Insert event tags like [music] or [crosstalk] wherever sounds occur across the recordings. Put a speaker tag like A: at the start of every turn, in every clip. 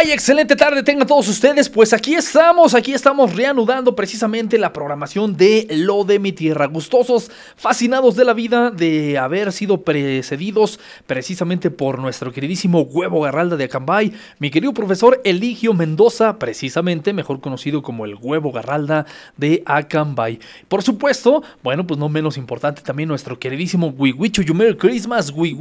A: ¿Qué tal, Acambay? Excelente tarde tengan todos ustedes. Pues aquí estamos, aquí estamos reanudando precisamente la programación de Lo de mi tierra. Gustosos, fascinados de la vida, de haber sido precedidos precisamente por nuestro queridísimo Huevo Garralda de Acambay, mi querido profesor Eligio Mendoza, precisamente mejor conocido como el Huevo Garralda de Acambay. Por supuesto, bueno, pues no menos importante también nuestro queridísimo We Wish Christmas, We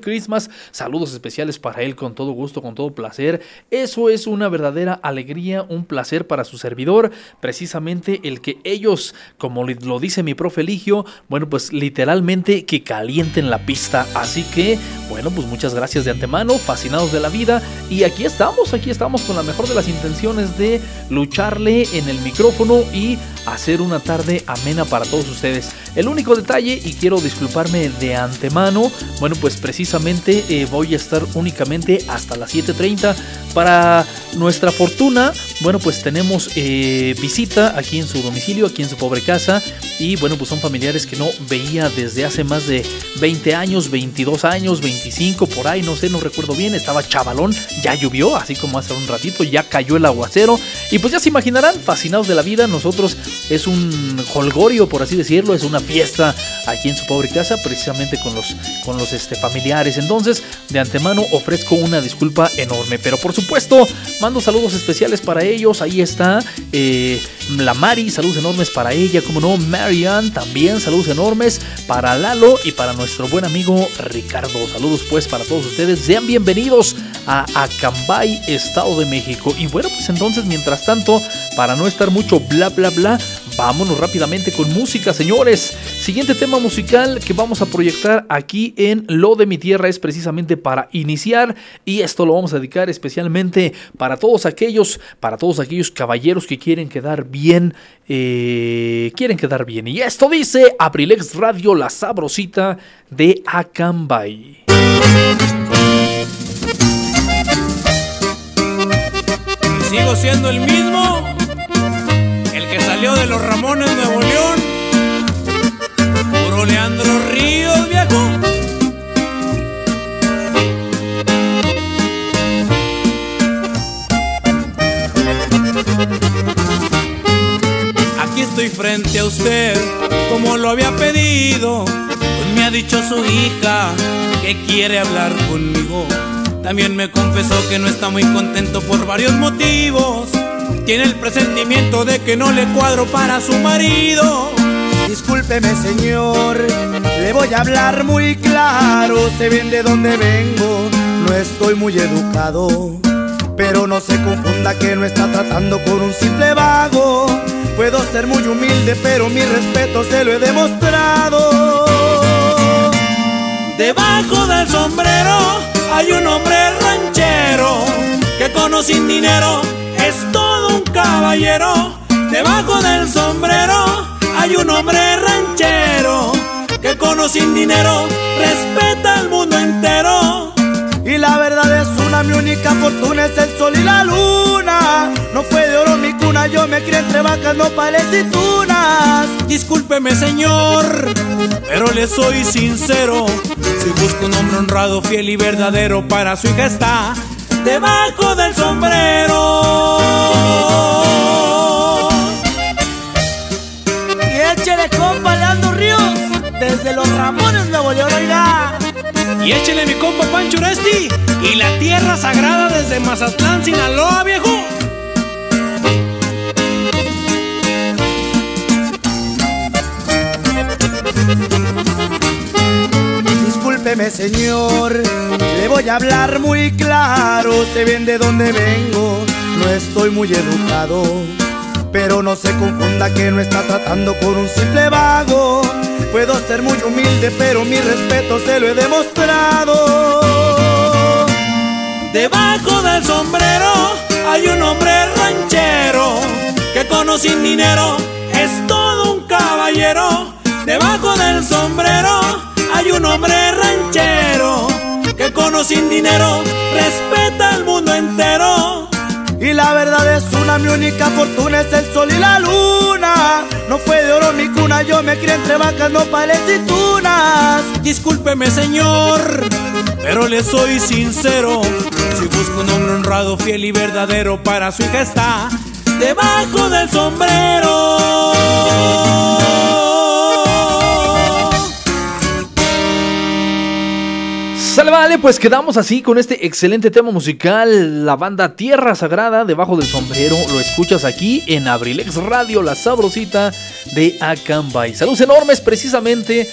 A: Christmas. Saludos especiales para él con todo gusto, con todo placer. Eso es una verdadera alegría, un placer para su servidor. Precisamente el que ellos, como lo dice mi profe Eligio, bueno, pues literalmente que calienten la pista. Así que, bueno, pues muchas gracias de antemano, fascinados de la vida. Y aquí estamos, aquí estamos con la mejor de las intenciones de lucharle en el micrófono y hacer una tarde amena para todos ustedes. El único detalle, y quiero disculparme de antemano, bueno, pues precisamente eh, voy a estar únicamente hasta las 7.30. Para nuestra fortuna, bueno, pues tenemos eh, visita aquí en su domicilio, aquí en su pobre casa. Y bueno, pues son familiares que no veía desde hace más de 20 años, 22 años, 25, por ahí, no sé, no recuerdo bien. Estaba chavalón, ya llovió, así como hace un ratito, ya cayó el aguacero. Y pues ya se imaginarán, fascinados de la vida, nosotros es un holgorio, por así decirlo, es una fiesta aquí en su pobre casa, precisamente con los, con los este, familiares. Entonces, de antemano ofrezco una disculpa enorme, pero por supuesto, mando saludos especiales para ellos. Ahí está eh, la Mari, saludos enormes para ella, como no, Marianne, también saludos enormes para Lalo y para nuestro buen amigo Ricardo. Saludos pues para todos ustedes, sean bienvenidos a Acambay, Estado de México. Y bueno, pues entonces, mientras tanto, para no estar mucho bla bla bla, vámonos rápidamente con música, señores. Siguiente tema musical que vamos a proyectar aquí en Lo de mi tierra es precisamente para iniciar y esto lo vamos a dedicar especialmente para todos aquellos, para todos aquellos caballeros que quieren quedar bien, eh, quieren quedar bien. Y esto dice Abrilex Radio, la sabrosita de Acambay.
B: Sigo siendo el mismo, de los Ramones Nuevo León. Puro Leandro Ríos, viejo. Aquí estoy frente a usted, como lo había pedido. Pues me ha dicho su hija que quiere hablar conmigo. También me confesó que no está muy contento por varios motivos. Tiene el presentimiento de que no le cuadro para su marido.
C: Discúlpeme, señor, le voy a hablar muy claro. Se ven de dónde vengo, no estoy muy educado. Pero no se confunda que no está tratando con un simple vago. Puedo ser muy humilde, pero mi respeto se lo he demostrado.
B: Debajo del sombrero hay un hombre ranchero que con o sin dinero caballero. Debajo del sombrero hay un hombre ranchero que con sin dinero respeta al mundo entero.
C: Y la verdad es una, mi única fortuna es el sol y la luna. No fue de oro mi cuna, yo me crié entre vacas, tunas.
B: Discúlpeme señor, pero le soy sincero. Si busca un hombre honrado, fiel y verdadero para su hija está debajo del sombrero.
C: Y échele compa Leandro Ríos, desde los Ramones Nuevo León, oiga.
B: Y échele mi compa Pancho Uresti
D: y la tierra sagrada desde Mazatlán, Sinaloa, viejo.
C: Señor, le voy a hablar muy claro, se bien de dónde vengo, no estoy muy educado, pero no se confunda que no está tratando con un simple vago. Puedo ser muy humilde, pero mi respeto se lo he demostrado.
D: Debajo del sombrero hay un hombre ranchero que con sin dinero es todo un caballero. Debajo del sombrero hay un hombre ranchero que con sin dinero respeta al mundo entero.
C: Y la verdad es una, mi única fortuna es el sol y la luna. No fue de oro mi cuna, yo me crié entre vacas, no y tunas.
D: Discúlpeme, señor, pero le soy sincero. Si busco un hombre honrado, fiel y verdadero, para su hija está debajo del sombrero.
A: Sale, vale, pues quedamos así con este excelente tema musical, la banda Tierra Sagrada, debajo del sombrero, lo escuchas aquí en Abrilex Radio, la sabrosita de Acambay. Saludos enormes precisamente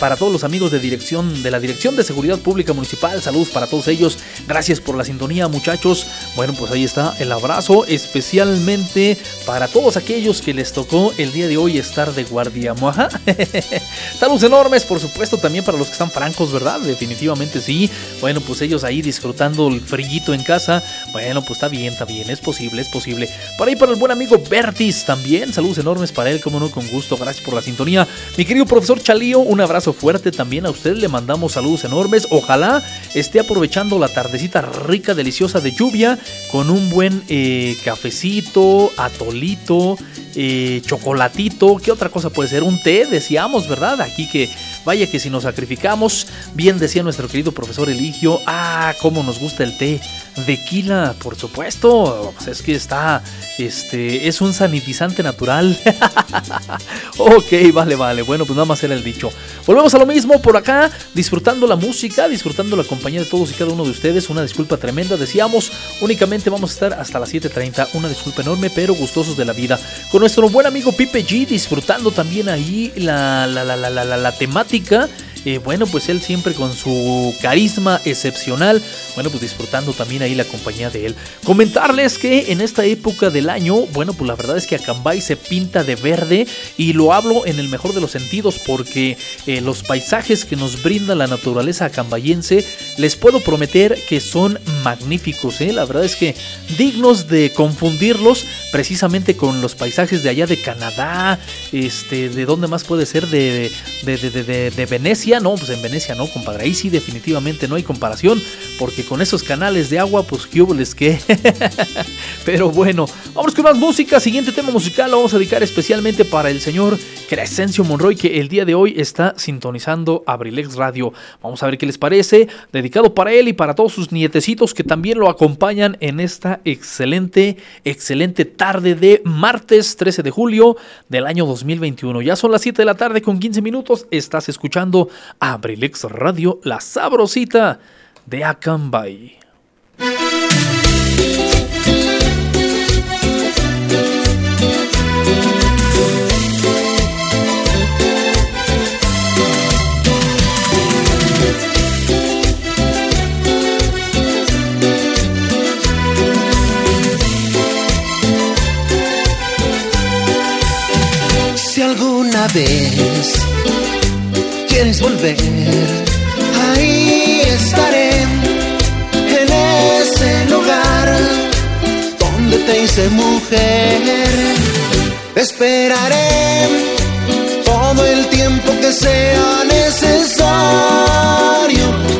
A: para todos los amigos de dirección de la Dirección de Seguridad Pública Municipal. Saludos para todos ellos. Gracias por la sintonía, muchachos. Bueno, pues ahí está el abrazo especialmente para todos aquellos que les tocó el día de hoy estar de guardia. [laughs] Saludos enormes, por supuesto, también para los que están francos, ¿verdad? Definitivamente sí. Bueno, pues ellos ahí disfrutando el frillito en casa. Bueno, pues está bien, está bien, es posible, es posible. Por ahí para el buen amigo Bertis también. Saludos enormes para él, como no, con gusto. Gracias por la sintonía. Mi querido profesor Chalío, una abrazo fuerte también a usted, le mandamos saludos enormes. Ojalá esté aprovechando la tardecita rica, deliciosa de lluvia con un buen eh, cafecito, atolito, eh, chocolatito. ¿Qué otra cosa puede ser? Un té, decíamos, ¿verdad? Aquí que vaya que si nos sacrificamos, bien decía nuestro querido profesor Eligio, ah, cómo nos gusta el té. Tequila, por supuesto. Pues es que está, este, es un sanitizante natural. [laughs] ok, vale, vale. Bueno, pues nada más era el dicho. Volvemos a lo mismo por acá, disfrutando la música, disfrutando la compañía de todos y cada uno de ustedes. Una disculpa tremenda, decíamos, únicamente vamos a estar hasta las 7.30. Una disculpa enorme, pero gustosos de la vida. Con nuestro buen amigo Pipe G, disfrutando también ahí la, la, la, la, la, la temática eh, bueno, pues él siempre con su carisma excepcional, bueno, pues disfrutando también ahí la compañía de él. Comentarles que en esta época del año, bueno, pues la verdad es que Acambay se pinta de verde y lo hablo en el mejor de los sentidos porque eh, los paisajes que nos brinda la naturaleza acambayense, les puedo prometer que son magníficos, ¿eh? la verdad es que dignos de confundirlos precisamente con los paisajes de allá de Canadá, este, de dónde más puede ser, de, de, de, de Venecia no, pues en Venecia no, compadre. Ahí sí definitivamente no hay comparación, porque con esos canales de agua, pues qué les que. [laughs] Pero bueno, vamos con más música. Siguiente tema musical lo vamos a dedicar especialmente para el señor Crescencio Monroy, que el día de hoy está sintonizando Abrilex Radio. Vamos a ver qué les parece. Dedicado para él y para todos sus nietecitos que también lo acompañan en esta excelente, excelente tarde de martes 13 de julio del año 2021. Ya son las 7 de la tarde con 15 minutos. Estás escuchando Abrilex Radio, la sabrosita de Acambay.
E: Vez quieres volver, ahí estaré, en ese lugar donde te hice mujer. esperaré todo el tiempo que sea necesario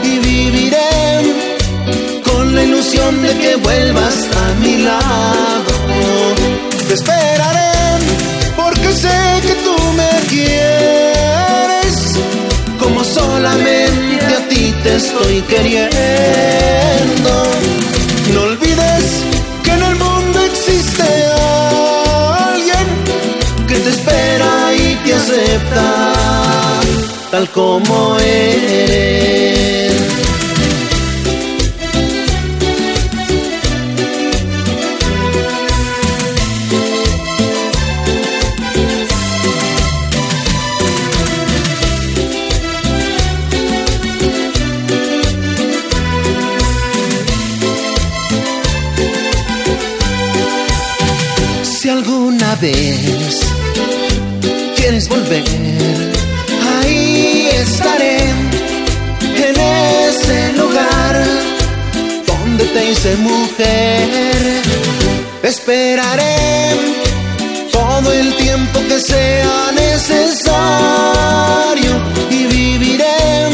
E: y viviré con la ilusión de que vuelvas estoy queriendo. No olvides que en el mundo existe alguien que te espera y te acepta tal como eres. Hice mujer. Esperaré todo el tiempo que sea necesario y viviré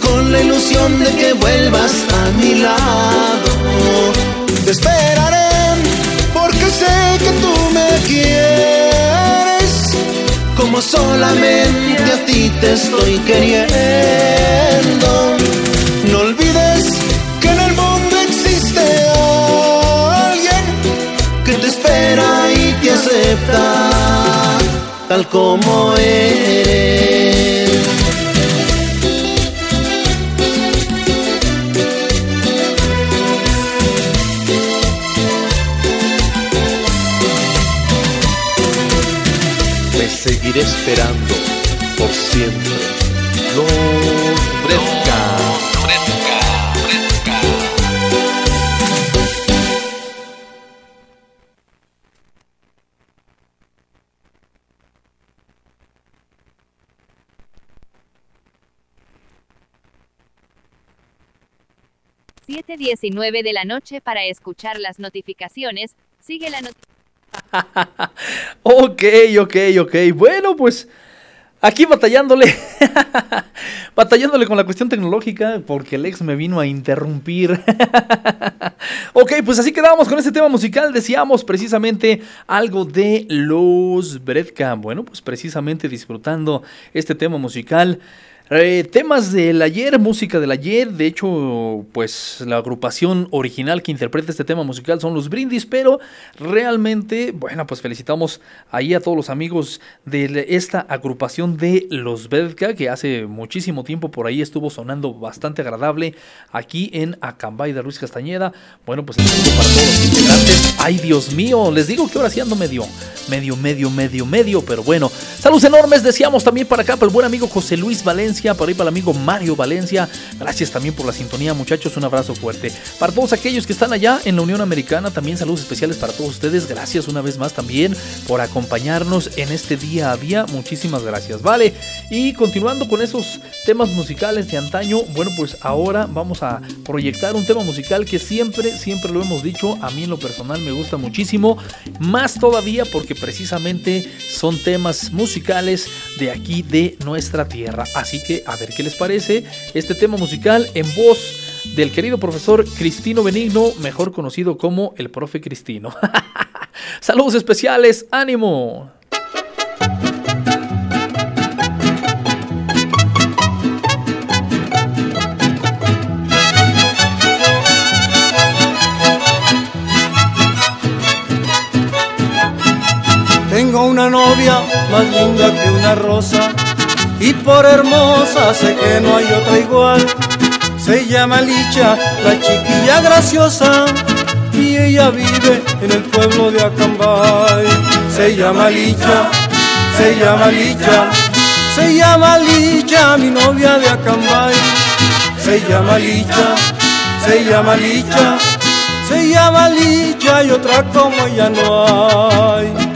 E: con la ilusión de que vuelvas a mi lado. Te esperaré porque sé que tú me quieres como solamente a ti te estoy queriendo. Tal como eres.
F: Seguiré esperando por siempre.
G: 7.19 de la noche para escuchar las notificaciones. Sigue la notificación. [laughs]
A: ok, ok, ok. Bueno, pues aquí batallándole, [laughs] batallándole con la cuestión tecnológica, porque el ex me vino a interrumpir. [laughs] ok, pues así quedábamos con este tema musical. Decíamos precisamente algo de los Bredka. Bueno, pues precisamente disfrutando este tema musical. Eh, temas del ayer, música del ayer. De hecho, pues la agrupación original que interpreta este tema musical son los Brindis, pero realmente, bueno, pues felicitamos ahí a todos los amigos de esta agrupación de los Bedka, que hace muchísimo tiempo por ahí estuvo sonando bastante agradable aquí en Acambay de Ruiz Castañeda. Bueno, pues para todos los integrantes. Ay, Dios mío, les digo que ahora sí ando medio, medio, medio, medio, medio, pero bueno. Saludos enormes, decíamos también para acá, para el buen amigo José Luis Valencia, para ahí para el amigo Mario Valencia. Gracias también por la sintonía, muchachos. Un abrazo fuerte. Para todos aquellos que están allá en la Unión Americana, también saludos especiales para todos ustedes. Gracias una vez más también por acompañarnos en este día a día. Muchísimas gracias, ¿vale? Y continuando con esos temas musicales de antaño, bueno, pues ahora vamos a proyectar un tema musical que siempre, siempre lo hemos dicho. A mí en lo personal gusta muchísimo. Más todavía porque precisamente son temas musicales de aquí de nuestra tierra. Así que a ver qué les parece este tema musical en voz del querido profesor Cristino Benigno, mejor conocido como el profe Cristino. [laughs] Saludos especiales, ánimo.
H: Tengo una novia más linda que una rosa y por hermosa sé que no hay otra igual. Se llama Licha, la chiquilla graciosa y ella vive en el pueblo de Acambay. Se llama Licha, se llama Licha, se llama Licha, mi novia de Acambay. Se llama Licha, se llama Licha, se llama Licha y otra como ella no hay.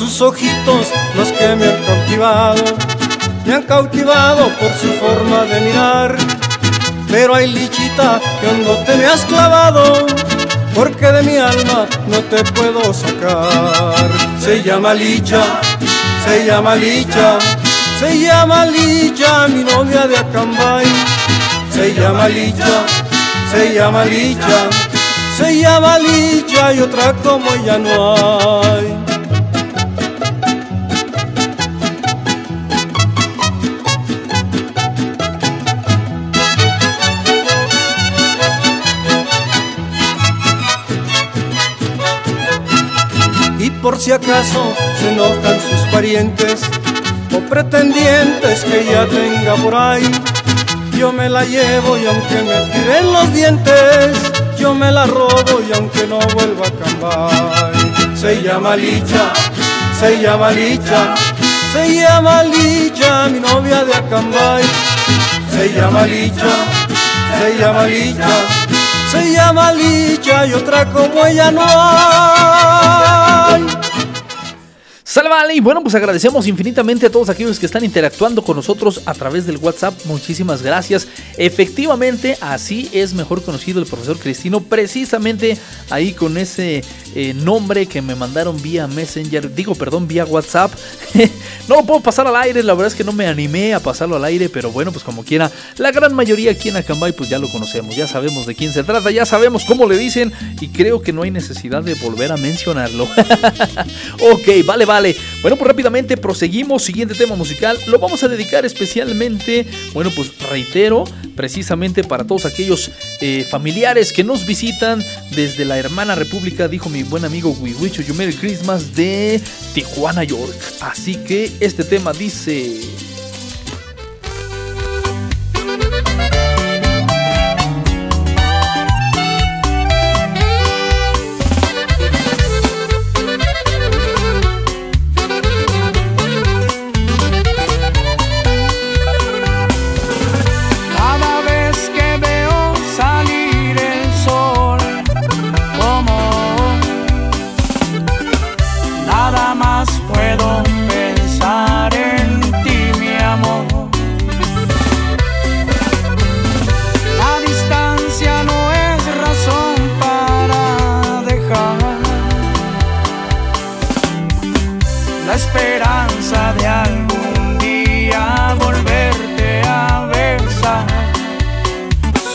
H: Sus ojitos los que me han cautivado, me han cautivado por su forma de mirar. Pero hay lichita que hondo te me has clavado, porque de mi alma no te puedo sacar. Se llama Licha, se llama Licha, se llama Licha, mi novia de Acambay. Se llama Licha, se llama Licha, se llama Licha y otra como ella no hay. Por si acaso se enojan sus parientes o pretendientes que ella tenga por ahí, yo me la llevo y aunque me tiren los dientes, yo me la robo y aunque no vuelva a cambiar. Se llama Licha, se llama Licha, se llama Licha, mi novia de Acambay. Se llama Licha, se llama Licha, se llama Licha y otra como ella no hay.
A: Sale, vale. Y bueno, pues agradecemos infinitamente a todos aquellos que están interactuando con nosotros a través del WhatsApp. Muchísimas gracias. Efectivamente, así es mejor conocido el profesor Cristino, precisamente ahí con ese eh, nombre que me mandaron vía Messenger, digo, perdón, vía WhatsApp. [laughs] no lo puedo pasar al aire, la verdad es que no me animé a pasarlo al aire, pero bueno, pues como quiera, la gran mayoría aquí en Acambay, pues ya lo conocemos, ya sabemos de quién se trata, ya sabemos cómo le dicen y creo que no hay necesidad de volver a mencionarlo. [laughs] ok, vale, vale. Bueno, pues rápidamente proseguimos. Siguiente tema musical. Lo vamos a dedicar especialmente, bueno, pues reitero, precisamente para todos aquellos eh, familiares que nos visitan desde la hermana república, dijo mi buen amigo You Merry Christmas de Tijuana, York. Así que este tema dice...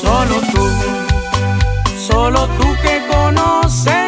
D: Solo tú, solo tú que conoces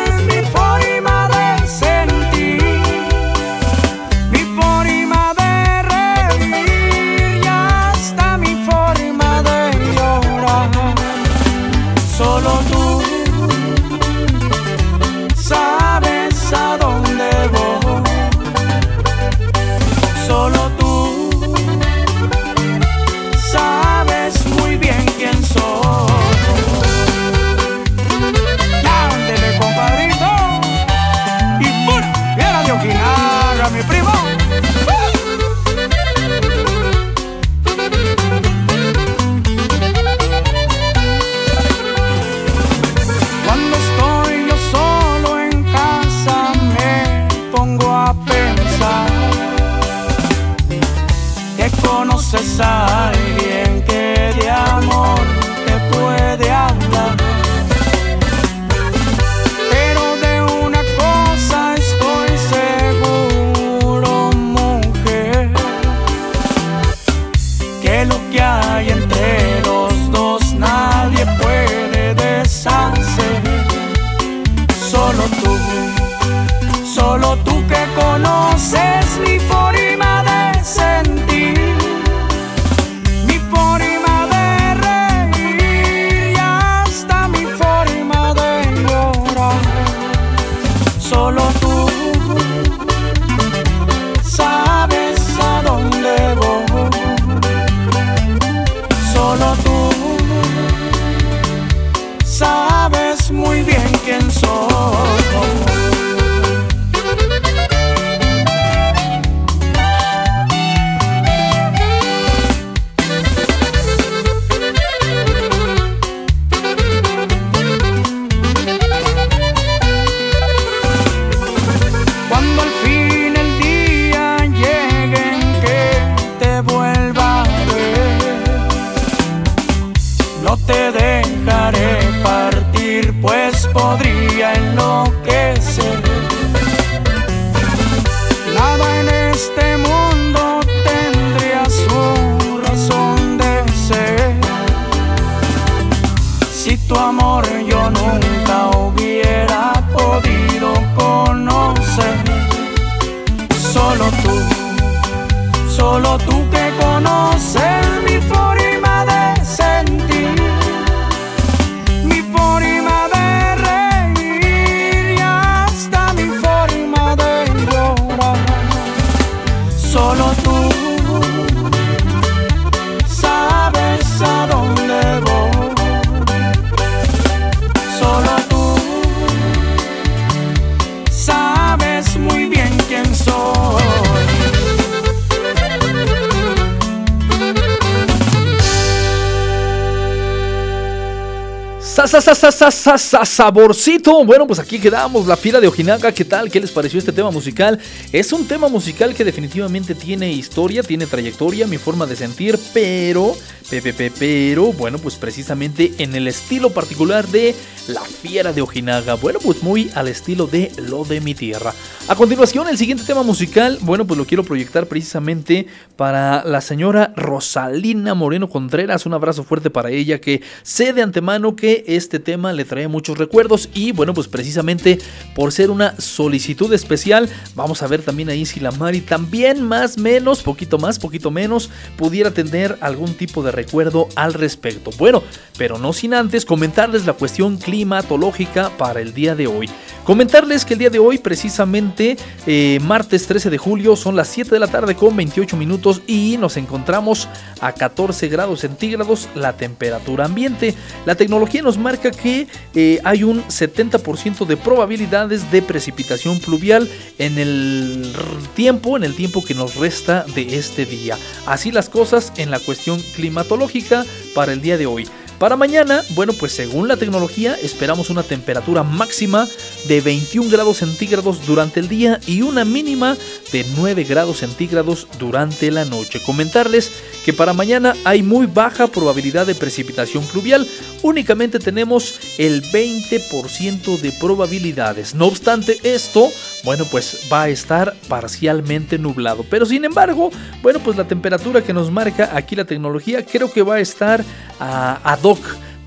A: Saborcito. Bueno, pues aquí quedamos, la fila de Ojinaga. ¿Qué tal? ¿Qué les pareció este tema musical? Es un tema musical que definitivamente tiene historia, tiene trayectoria, mi forma de sentir, pero PPP, pero bueno, pues precisamente en el estilo particular de La Fiera de Ojinaga. Bueno, pues muy al estilo de Lo de mi tierra. A continuación, el siguiente tema musical, bueno, pues lo quiero proyectar precisamente para la señora Rosalina Moreno Contreras. Un abrazo fuerte para ella que sé de antemano que este tema le trae muchos recuerdos y bueno, pues precisamente por ser una solicitud especial, vamos a ver también ahí si la Mari también más menos, poquito más, poquito menos, pudiera tener algún tipo de recuerdo al respecto. Bueno, pero no sin antes comentarles la cuestión climatológica para el día de hoy. Comentarles que el día de hoy, precisamente eh, martes 13 de julio, son las 7 de la tarde con 28 minutos y nos encontramos a 14 grados centígrados la temperatura ambiente. La tecnología nos marca que eh, hay un 70% de probabilidades de precipitación pluvial en el tiempo, en el tiempo que nos resta de este día. Así las cosas en la cuestión climatológica para el día de hoy. Para mañana, bueno, pues según la tecnología, esperamos una temperatura máxima de 21 grados centígrados durante el día y una mínima de 9 grados centígrados durante la noche. Comentarles que para mañana hay muy baja probabilidad de precipitación pluvial, únicamente tenemos el 20% de probabilidades. No obstante esto, bueno, pues va a estar parcialmente nublado. Pero sin embargo, bueno, pues la temperatura que nos marca aquí la tecnología creo que va a estar a, a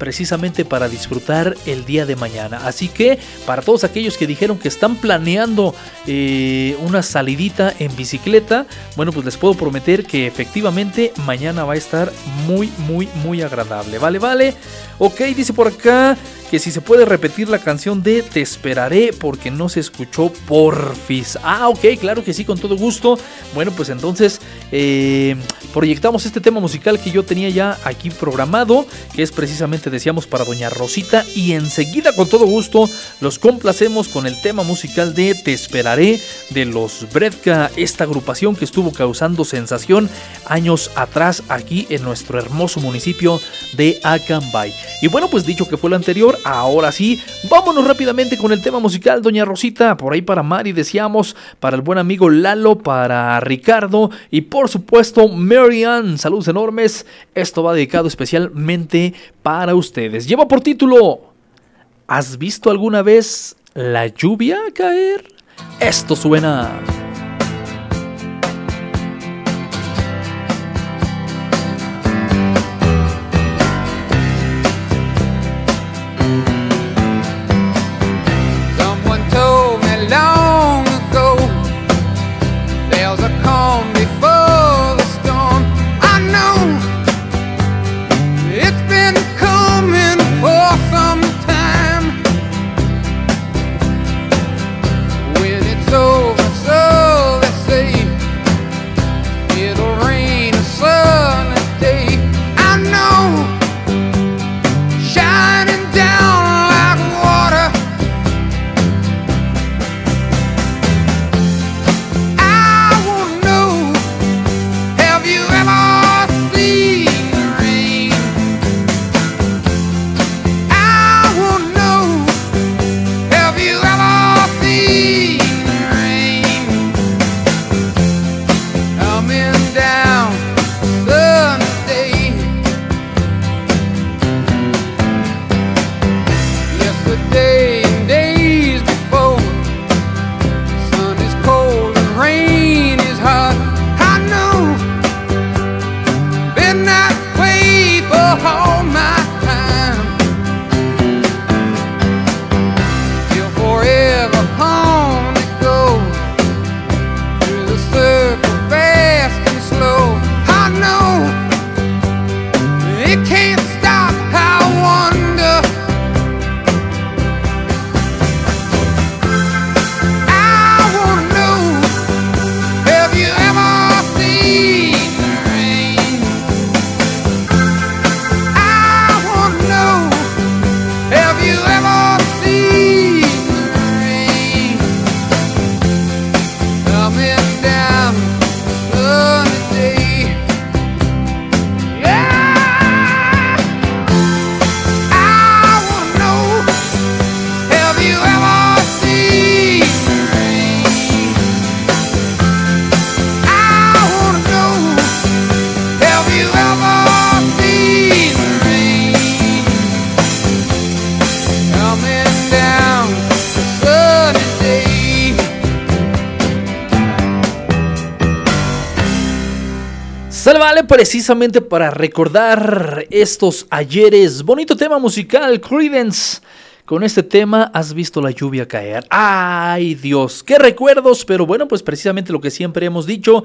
A: precisamente para disfrutar el día de mañana. Así que para todos aquellos que dijeron que están planeando eh, una salidita en bicicleta, bueno, pues les puedo prometer que efectivamente mañana va a estar muy, muy, muy agradable. Vale, vale. Ok, dice por acá que si se puede repetir la canción de Te esperaré porque no se escuchó porfis. Ah, ok, claro que sí, con todo gusto. Bueno, pues entonces eh, proyectamos este tema musical que yo tenía ya aquí programado, que es precisamente, decíamos, para Doña Rosita. Y enseguida, con todo gusto, los complacemos con el tema musical de Te esperaré de los Bredka, esta agrupación que estuvo causando sensación años atrás aquí en nuestro hermoso municipio de Acambay. Y bueno, pues dicho que fue lo anterior, ahora sí, vámonos rápidamente con el tema musical, Doña Rosita, por ahí para Mari, decíamos, para el buen amigo Lalo, para Ricardo y por supuesto Marianne, saludos enormes, esto va dedicado especialmente para ustedes. Lleva por título, ¿has visto alguna vez la lluvia caer? Esto suena... precisamente para recordar estos ayeres. Bonito tema musical, Credence. Con este tema has visto la lluvia caer. ¡Ay, Dios! ¡Qué recuerdos! Pero bueno, pues precisamente lo que siempre hemos dicho.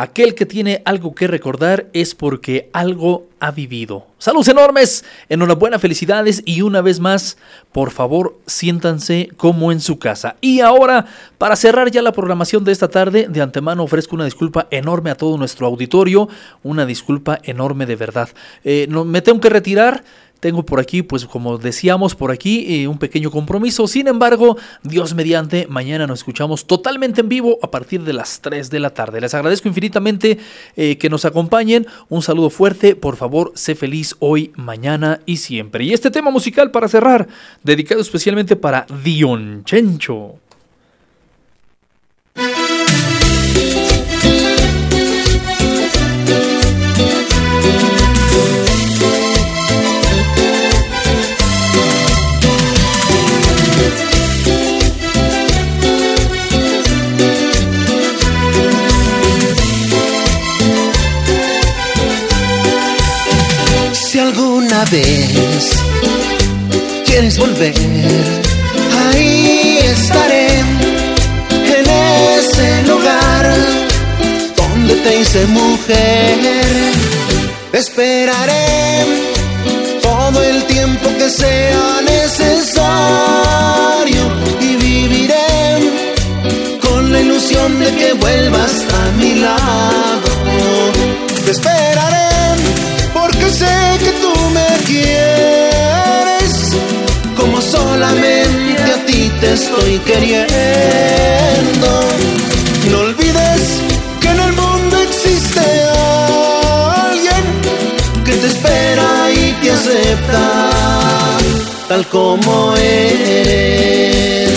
A: Aquel que tiene algo que recordar es porque algo ha vivido. Saludos enormes, enhorabuena, felicidades y una vez más, por favor, siéntanse como en su casa. Y ahora, para cerrar ya la programación de esta tarde, de antemano ofrezco una disculpa enorme a todo nuestro auditorio, una disculpa enorme de verdad. Eh, no, me tengo que retirar. Tengo por aquí, pues como decíamos, por aquí eh, un pequeño compromiso. Sin embargo, Dios mediante, mañana nos escuchamos totalmente en vivo a partir de las 3 de la tarde. Les agradezco infinitamente eh, que nos acompañen. Un saludo fuerte. Por favor, sé feliz hoy, mañana y siempre. Y este tema musical para cerrar, dedicado especialmente para Dion Chencho.
E: Quieres volver, ahí estaré en ese lugar donde te hice mujer. Esperaré todo el tiempo que sea necesario y viviré con la ilusión de que vuelvas a mi lado. Te esperaré porque sé que tú quieres como solamente a ti te estoy queriendo. No olvides que en el mundo existe alguien que te espera y te acepta tal como eres.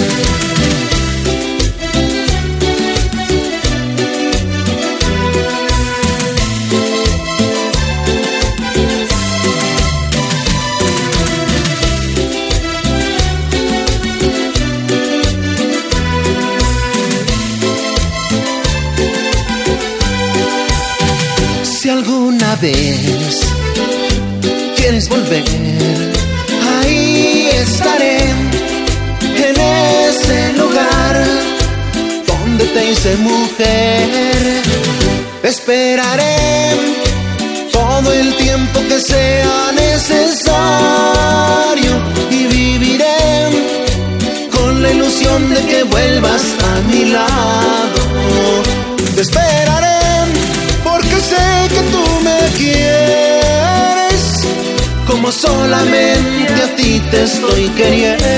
E: Hice mujer. Esperaré todo el tiempo que sea necesario y viviré con la ilusión de que vuelvas a mi lado. Te esperaré porque sé que tú me quieres como solamente a ti te estoy queriendo.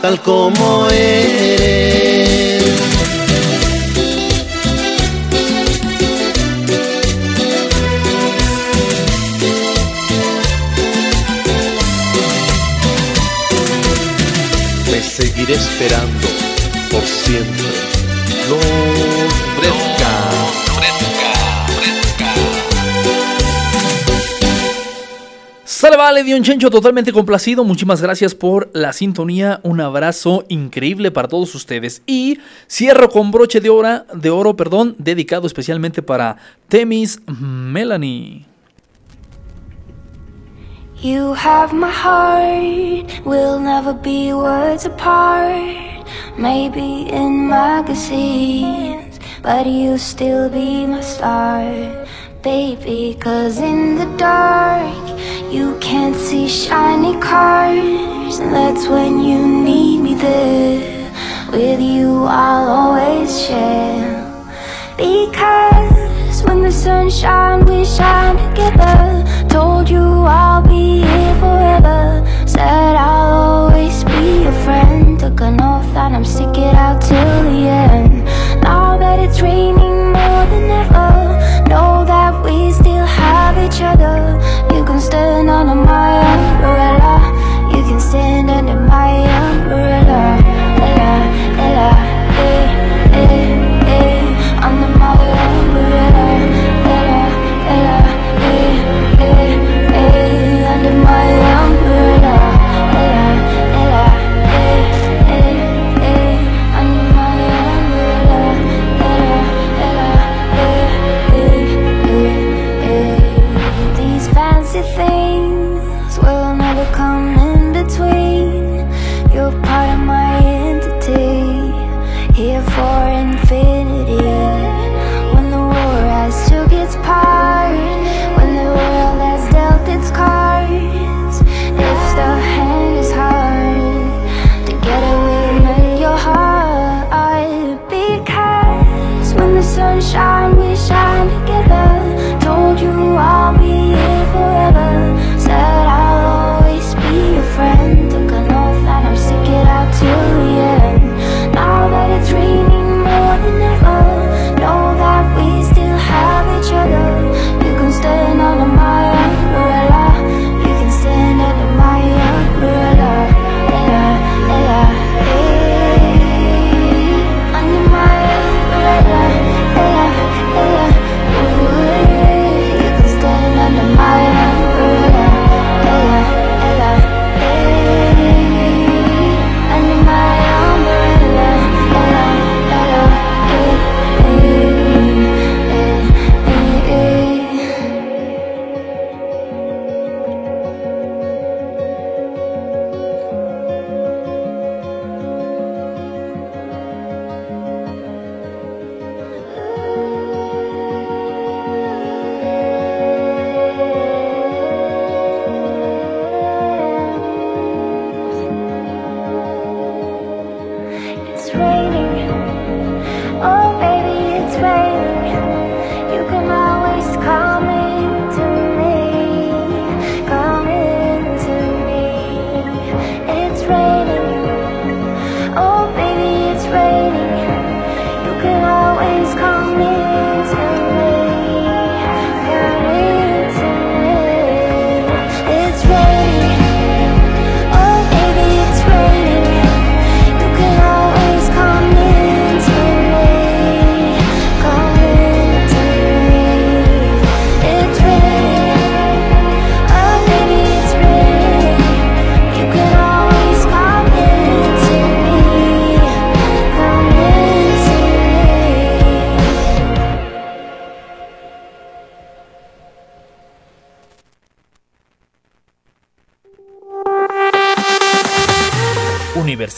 E: Tal como eres.
I: Me seguiré esperando por siempre. Los
A: Sale, vale, Dion Chencho, totalmente complacido. Muchísimas gracias por la sintonía. Un abrazo increíble para todos ustedes. Y cierro con broche de, oro, de oro, perdón, dedicado especialmente para Temis Melanie.
J: You have my heart, we'll never be words apart. Maybe in magazines, but you'll still be my star, baby. Cause in the dark, you can't see shiny cars, and that's when you need me there. With you, I'll always share. Because when the sun shines, we shine together. Told you I'll be here forever. Said I'll always be your friend. Took an oath that I'm stick it out till the end. Now that it's raining more than ever,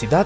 K: Universidad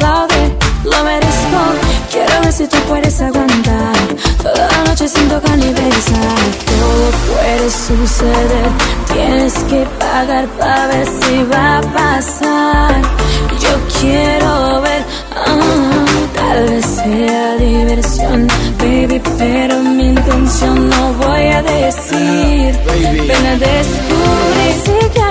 L: aplaude, lo merezco. Quiero ver si tú puedes aguantar toda la noche siento tocar. Todo puede suceder, tienes que pagar para ver si va a pasar. Yo quiero ver, ah, tal vez sea diversión, baby, pero mi intención no voy a decir. Ven a descubrir si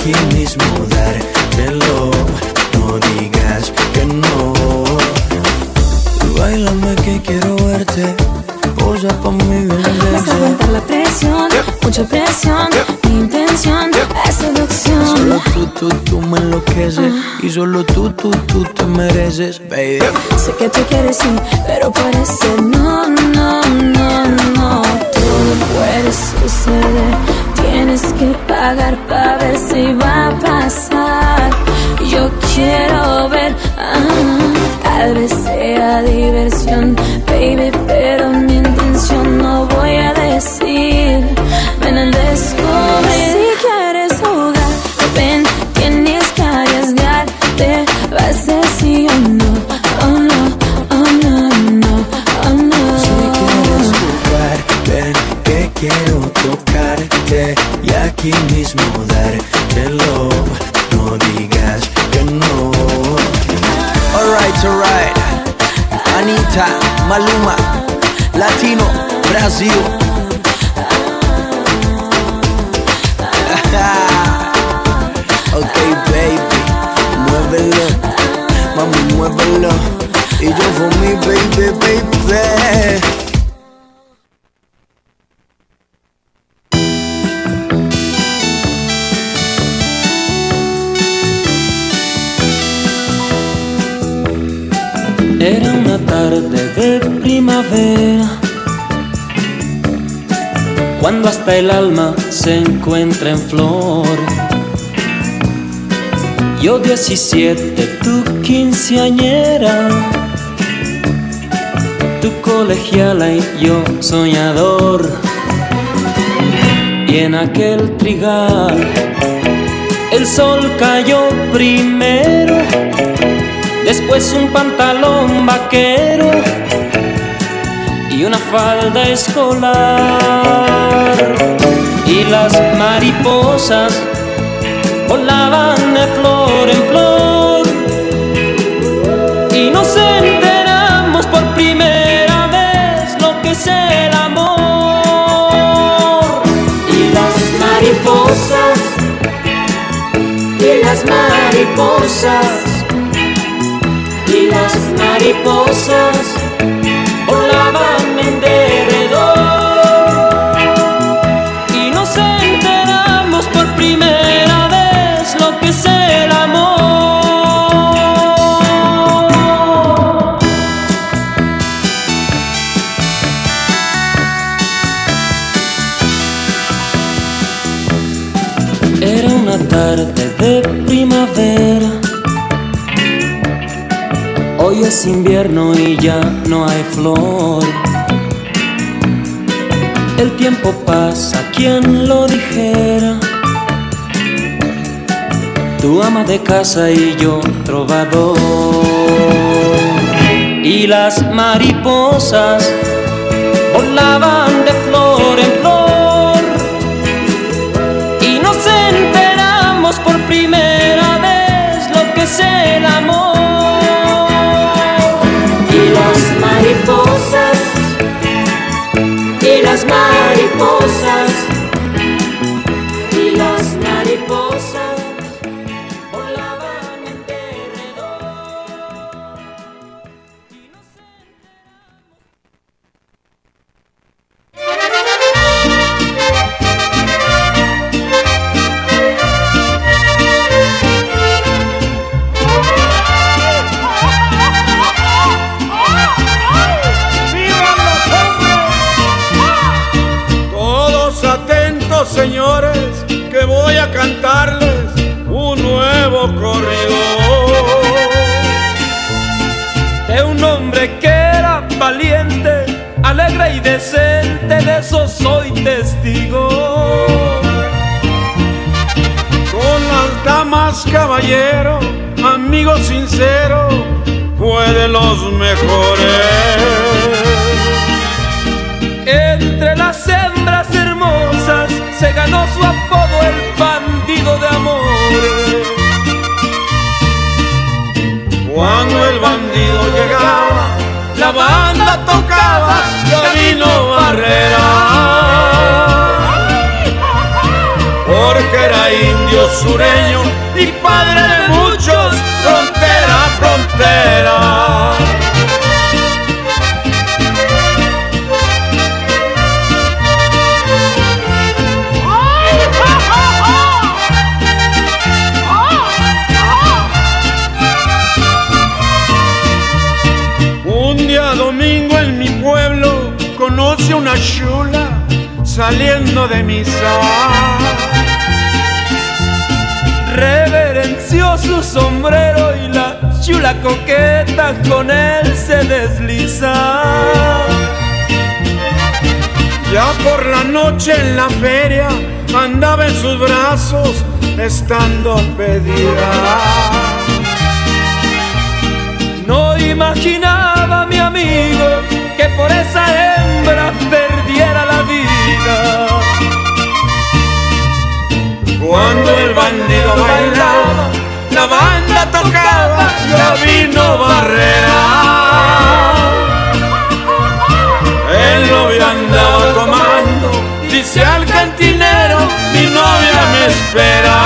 M: aquí mismo, dármelo. No digas que no. Bailame que quiero verte. Posa pa' mi bebé.
L: Vas a aguantar la presión, mucha presión. Mi intención es seducción.
M: Solo tú, tú, tú me enloqueces. Ah. Y solo tú, tú, tú te mereces, baby.
L: Sé que tú quieres sí, pero parece no, no, no, no. Todo puede suceder tienes que pagar para ver si va a pasar. Yo quiero ver, ah, tal vez sea diversión, baby, pero mi intención no voy a decir. Ven
M: al Brasil. [laughs] ok, baby, muévelo, mami, muévelo. Y yo for mi baby, baby.
K: Era una tarde de primavera, cuando hasta el alma se encuentra en flor. Yo 17, tú quinceañera, tú colegiala y yo soñador. Y en aquel trigal el sol cayó primero después un pantalón vaquero y una falda escolar. Y las mariposas volaban de flor en flor y nos enteramos por primera vez lo que es el amor. Y las mariposas, y las mariposas y las mariposas volaban y nos enteramos por primera vez lo que es el amor. Era una tarde de primavera Hoy es invierno y ya no hay flor. El tiempo pasa, quien lo dijera. Tu ama de casa y yo trovador. Y las mariposas volaban de flor.
N: Los mejores. Entre las hembras hermosas se ganó su apodo el bandido de amores. Cuando el bandido llegaba, la banda tocaba Gabino Barrera. Porque era indio sureño y padre de muchos, por la noche en la feria andaba en sus brazos estando pedida. No imaginaba mi amigo que por esa hembra perdiera la vida. Cuando el bandido bailaba, la banda tocaba, ya vino Barrera. Dice al cantinero, mi novia me espera.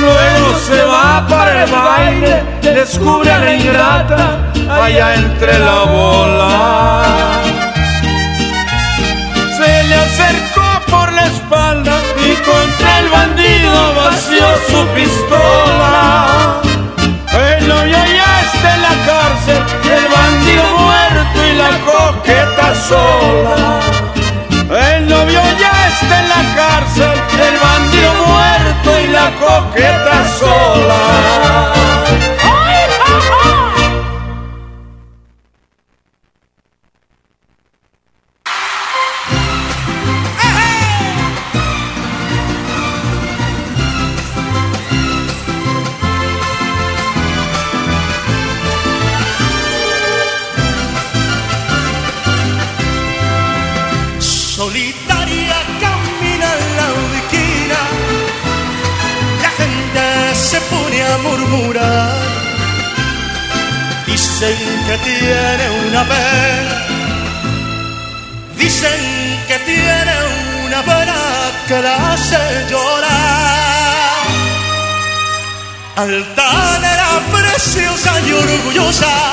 N: Luego se va para el baile, descubre a la ingrata allá entre la bola. Se le acercó por la espalda y contra el bandido vació su pistola. El novio ya está en la cárcel, el bandido muerto y la coqueta sola. El novio ya está en la cárcel, el bandido muerto y la coqueta sola.
O: Solitaria Dicen que tiene una pena, dicen que tiene una pena que la hace llorar. Altanera, preciosa y orgullosa,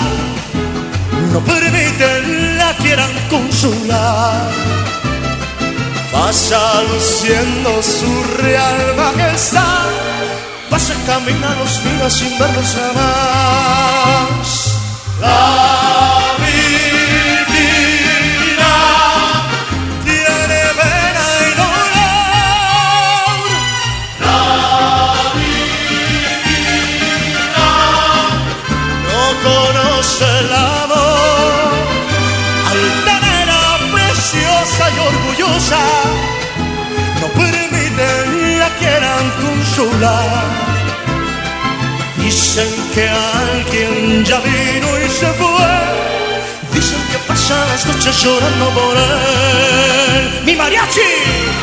O: no permiten la quieran consolar. Pasa luciendo su real majestad, pasa camina los días sin verlos jamás. La divina tiene pena y dolor. La divina no conoce el amor. Altanera, preciosa y orgullosa, no permiten la quieran consolar. Dicen que alguien ya vino y se fue. Dicen que pasa las noches llorando por él. ¡Mi mariachi!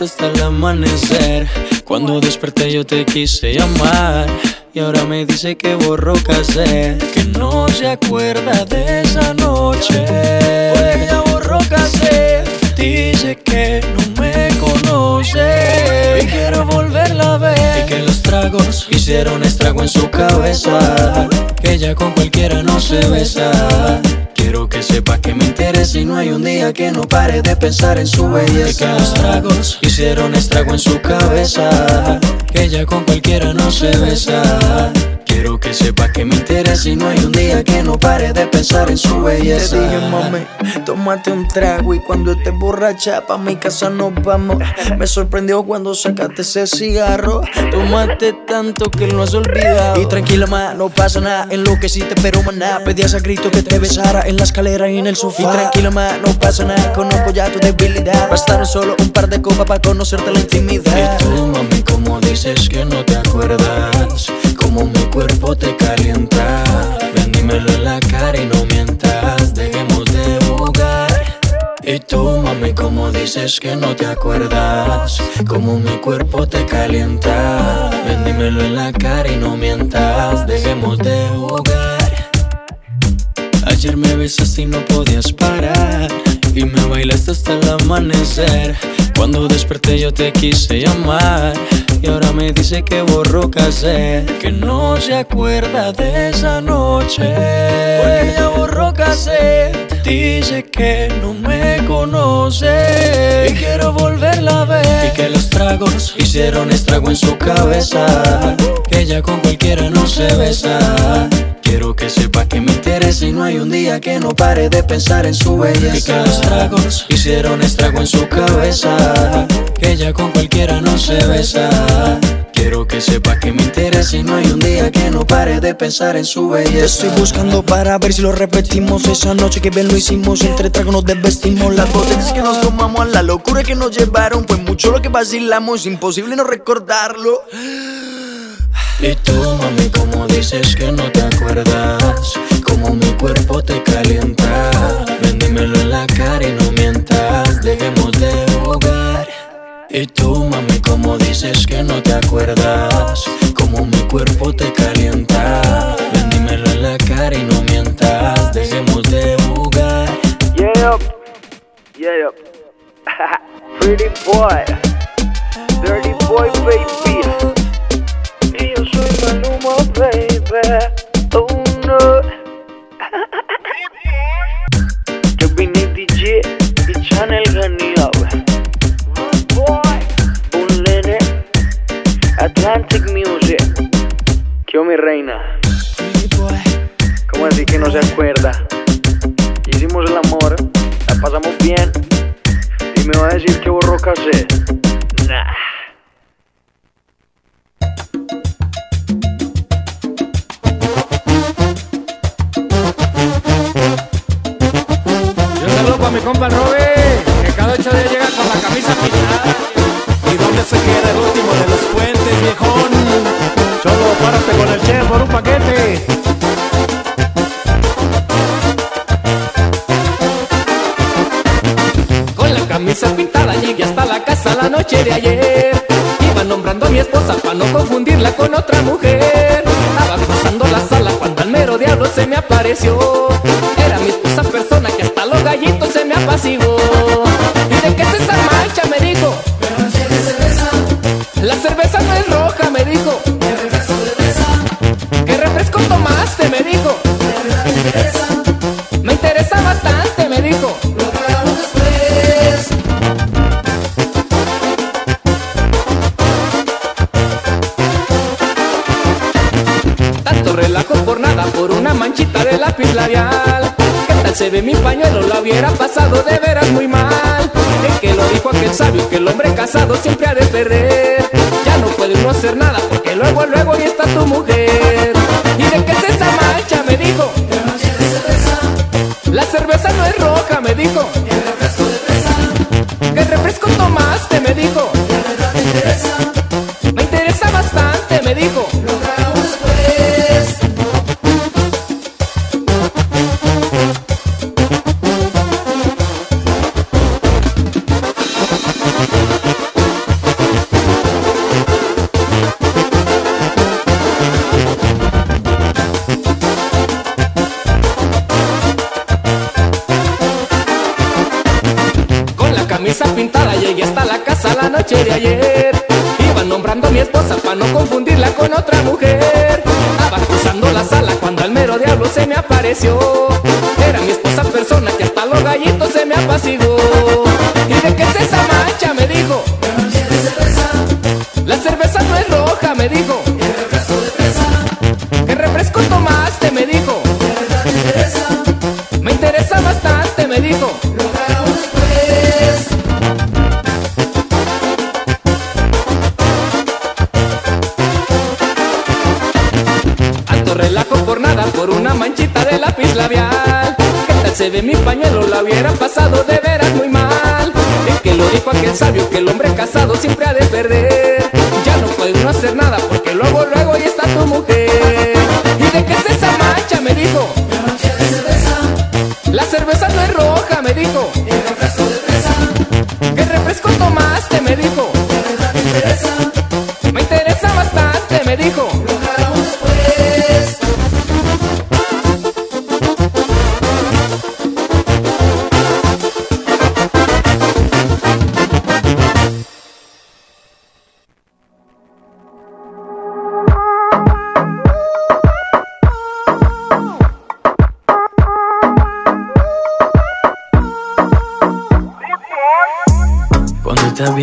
M: Hasta el amanecer. Cuando desperté yo te quise llamar Y ahora me dice que borró casé Que no se acuerda de esa noche. Porque ya borró casé Dice que no me conoce Y quiero volverla a ver Y que los tragos hicieron estrago en su cabeza Que ella con cualquiera no se besa Quiero que sepa que me interesa y no hay un día que no pare de pensar en su belleza. Y que los tragos hicieron estrago en su cabeza. Que ella con cualquiera no se besa. Quiero que sepa que me interesa y no hay un día que no pare de pensar en su belleza.
P: Te dije, mami, tómate un trago y cuando estés borracha pa' mi casa nos vamos. Me sorprendió cuando sacaste ese cigarro. Tomaste tanto que lo has olvidado. Y tranquila, ma, no pasa nada. En lo que sí te pero maná. Pedías a grito que te besara en la escalera y en el sofá. Y tranquila, ma, no pasa nada. Conozco ya tu debilidad. Bastaron solo un par de copas para conocerte la intimidad.
M: Y tú, mami, como dices que no te acuerdas Como mi cuerpo te calienta Ven, dime dímelo en la cara y no mientas. Y tú, mami, como dices que no te acuerdas, como mi cuerpo te calienta. Ven, dímelo en la cara y no mientas, dejemos de jugar. Ayer me besaste y no podías parar. Y me bailaste hasta el amanecer. Cuando desperté yo te quise llamar. Y ahora me dice que borró casé. Que no se acuerda de esa noche. Porque ya borró casé. Dice que no me conoce. Y quiero volverla a ver. Y que los tragos hicieron estrago en su cabeza. Que ella con cualquiera no se besa. Quiero que sepa que me interesa y no hay un día que no pare de pensar en su belleza. Y que los tragos hicieron estrago en su cabeza. Que ella con cualquiera no se besa. Quiero que sepa que me interesa y no hay un día que no pare de pensar en su
Q: Te
M: belleza.
Q: estoy buscando para ver si lo repetimos Esa noche que bien lo hicimos Entre tragos nos desvestimos Las botellas que nos tomamos La locura que nos llevaron Fue mucho lo que vacilamos Imposible no recordarlo
M: Y tú, mami, como dices que no te acuerdas, como mi cuerpo te calienta. Ven, dímelo en la cara y no mientas, dejemos de jugar. Y tú, mami, como dices que no te acuerdas, como mi cuerpo te calienta. Ven, dímelo en la cara y no mientas, dejemos de jugar.
R: Yeah, yeah. [laughs] Pretty boy, dirty boy, baby. Y Channel me
S: ¿Y
T: de
S: qué es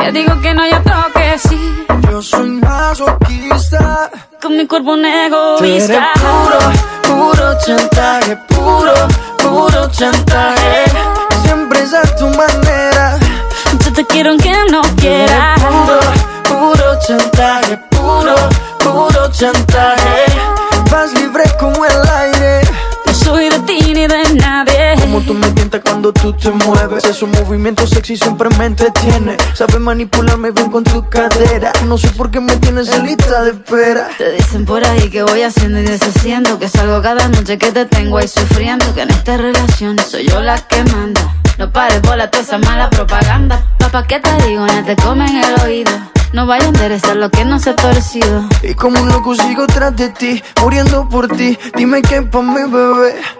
L: Día digo que no, y otro que sí.
M: Yo soy masoquista.
L: Con mi cuerpo un
M: Tú eres
L: egoísta.
M: puro, puro chantaje. Puro, puro chantaje. Siempre es a tu manera.
L: Yo te quiero aunque no quieras.
M: Puro, puro chantaje. Puro, puro chantaje. Vas libre como el aire.
L: Ni de nadie.
M: Como tú me tientas cuando tú te mueves. Esos movimientos sexy siempre me entretiene. Sabes manipularme bien con tu cadera. No sé por qué me tienes en lista de espera.
L: Te dicen por ahí que voy haciendo y deshaciendo Que salgo cada noche que te tengo ahí sufriendo Que en esta relación soy yo la que manda No pares bola toda esa mala propaganda Papá, ¿qué te digo? No te comen el oído No vaya a interesar lo que no se ha torcido
M: Y como un loco sigo tras de ti, muriendo por ti. Dime qué pa' mi bebé.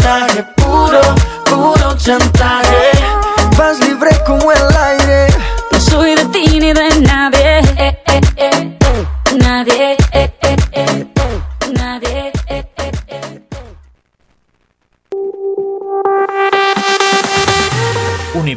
M: chantaje. Puro, puro chantaje. Vas libre como el aire.
L: No soy de ti ni de nadie